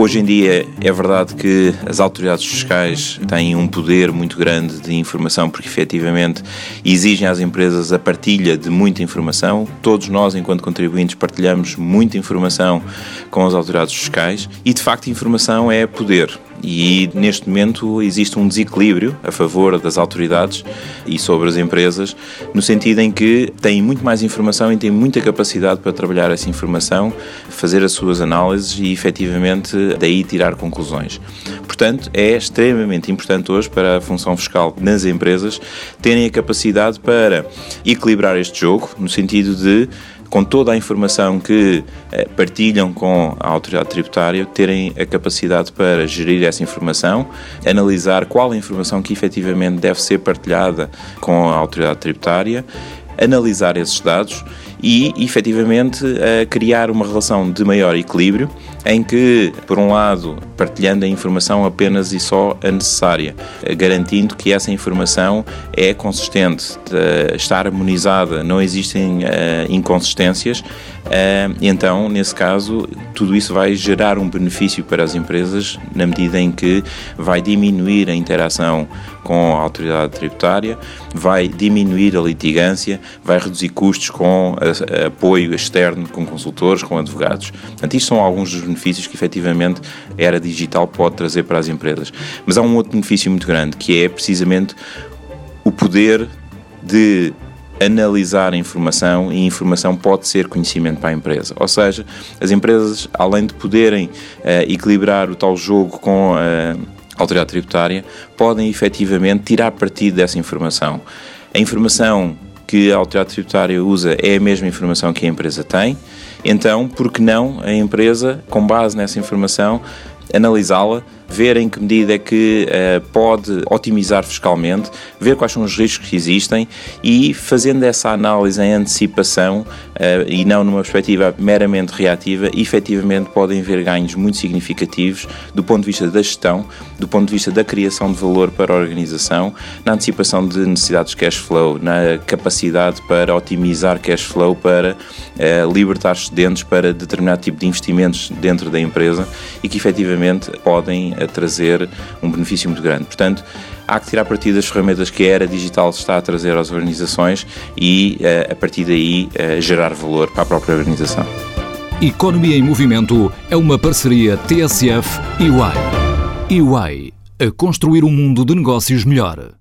Hoje em dia é verdade que as autoridades fiscais têm um poder muito grande de informação porque efetivamente exigem às empresas a partilha de muita informação. Todos nós, enquanto contribuintes, partilhamos muita informação com as autoridades fiscais e de facto informação é poder. E neste momento existe um desequilíbrio a favor das autoridades e sobre as empresas, no sentido em que têm muito mais informação e têm muita capacidade para trabalhar essa informação, fazer as suas análises e efetivamente daí tirar conclusões. Portanto, é extremamente importante hoje para a função fiscal nas empresas terem a capacidade para equilibrar este jogo, no sentido de com toda a informação que eh, partilham com a autoridade tributária, terem a capacidade para gerir essa informação, analisar qual a informação que efetivamente deve ser partilhada com a autoridade tributária, analisar esses dados e, efetivamente, criar uma relação de maior equilíbrio em que, por um lado, partilhando a informação apenas e só a necessária, garantindo que essa informação é consistente, está harmonizada, não existem uh, inconsistências, uh, então, nesse caso, tudo isso vai gerar um benefício para as empresas na medida em que vai diminuir a interação com a autoridade tributária, vai diminuir a litigância, vai reduzir custos com a, a apoio externo com consultores, com advogados. Portanto, isto são alguns dos benefícios que efetivamente a era digital pode trazer para as empresas. Mas há um outro benefício muito grande, que é precisamente o poder de analisar a informação e a informação pode ser conhecimento para a empresa. Ou seja, as empresas, além de poderem uh, equilibrar o tal jogo com a autoridade tributária, podem efetivamente tirar partido dessa informação. A informação que a autoridade tributária usa é a mesma informação que a empresa tem, então, por que não a empresa, com base nessa informação, analisá-la ver em que medida é que uh, pode otimizar fiscalmente, ver quais são os riscos que existem e fazendo essa análise em antecipação uh, e não numa perspectiva meramente reativa, efetivamente podem haver ganhos muito significativos do ponto de vista da gestão, do ponto de vista da criação de valor para a organização, na antecipação de necessidades de cash flow, na capacidade para otimizar cash flow, para uh, libertar excedentes para determinado tipo de investimentos dentro da empresa e que efetivamente podem a trazer um benefício muito grande. Portanto, há que tirar partido das ferramentas que a era digital está a trazer às organizações e, eh, a partir daí, eh, gerar valor para a própria organização. Economia em Movimento é uma parceria TSF e UI. UI a construir um mundo de negócios melhor.